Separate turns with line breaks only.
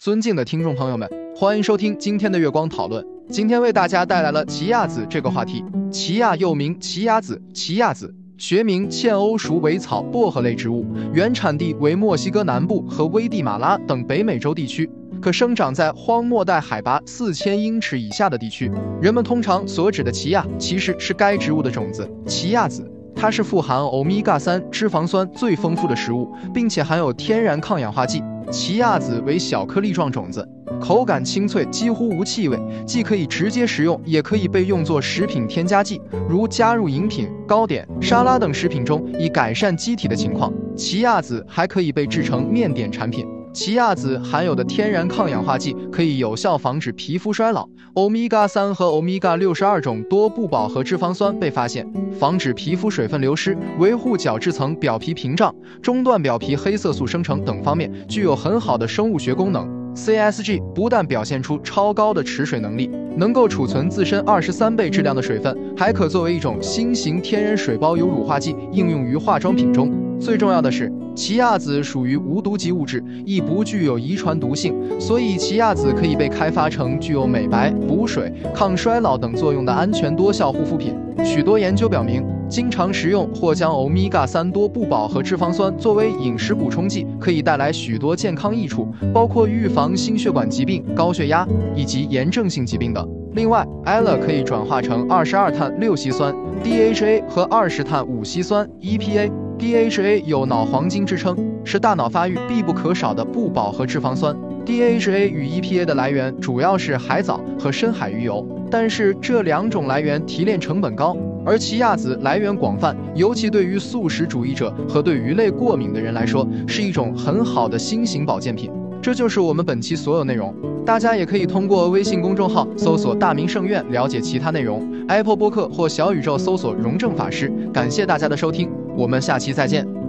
尊敬的听众朋友们，欢迎收听今天的月光讨论。今天为大家带来了奇亚籽这个话题。奇亚又名奇亚籽、奇亚籽，学名茜欧鼠尾草薄荷类植物，原产地为墨西哥南部和危地马拉等北美洲地区，可生长在荒漠带海拔四千英尺以下的地区。人们通常所指的奇亚，其实是该植物的种子——奇亚籽。它是富含欧米伽三脂肪酸最丰富的食物，并且含有天然抗氧化剂。奇亚籽为小颗粒状种子，口感清脆，几乎无气味，既可以直接食用，也可以被用作食品添加剂，如加入饮品、糕点、沙拉等食品中，以改善机体的情况。奇亚籽还可以被制成面点产品。奇亚籽含有的天然抗氧化剂可以有效防止皮肤衰老。欧米伽三和欧米伽六十二种多不饱和脂肪酸被发现，防止皮肤水分流失，维护角质层表皮屏障，中断表皮黑色素生成等方面具有很好的生物学功能。CSG 不但表现出超高的持水能力，能够储存自身二十三倍质量的水分，还可作为一种新型天然水包油乳化剂应用于化妆品中。最重要的是，奇亚籽属于无毒级物质，亦不具有遗传毒性，所以奇亚籽可以被开发成具有美白、补水、抗衰老等作用的安全多效护肤品。许多研究表明，经常食用或将欧米伽三多不饱和脂肪酸作为饮食补充剂，可以带来许多健康益处，包括预防心血管疾病、高血压以及炎症性疾病等。另外，ella 可以转化成二十二碳六烯酸 （DHA） 和二十碳五烯酸 （EPA）。DHA 有脑黄金之称，是大脑发育必不可少的不饱和脂肪酸。DHA 与 EPA 的来源主要是海藻和深海鱼油，但是这两种来源提炼成本高，而奇亚籽来源广泛，尤其对于素食主义者和对鱼类过敏的人来说，是一种很好的新型保健品。这就是我们本期所有内容，大家也可以通过微信公众号搜索“大明圣院”了解其他内容，Apple 播客或小宇宙搜索“荣正法师”。感谢大家的收听。我们下期再见。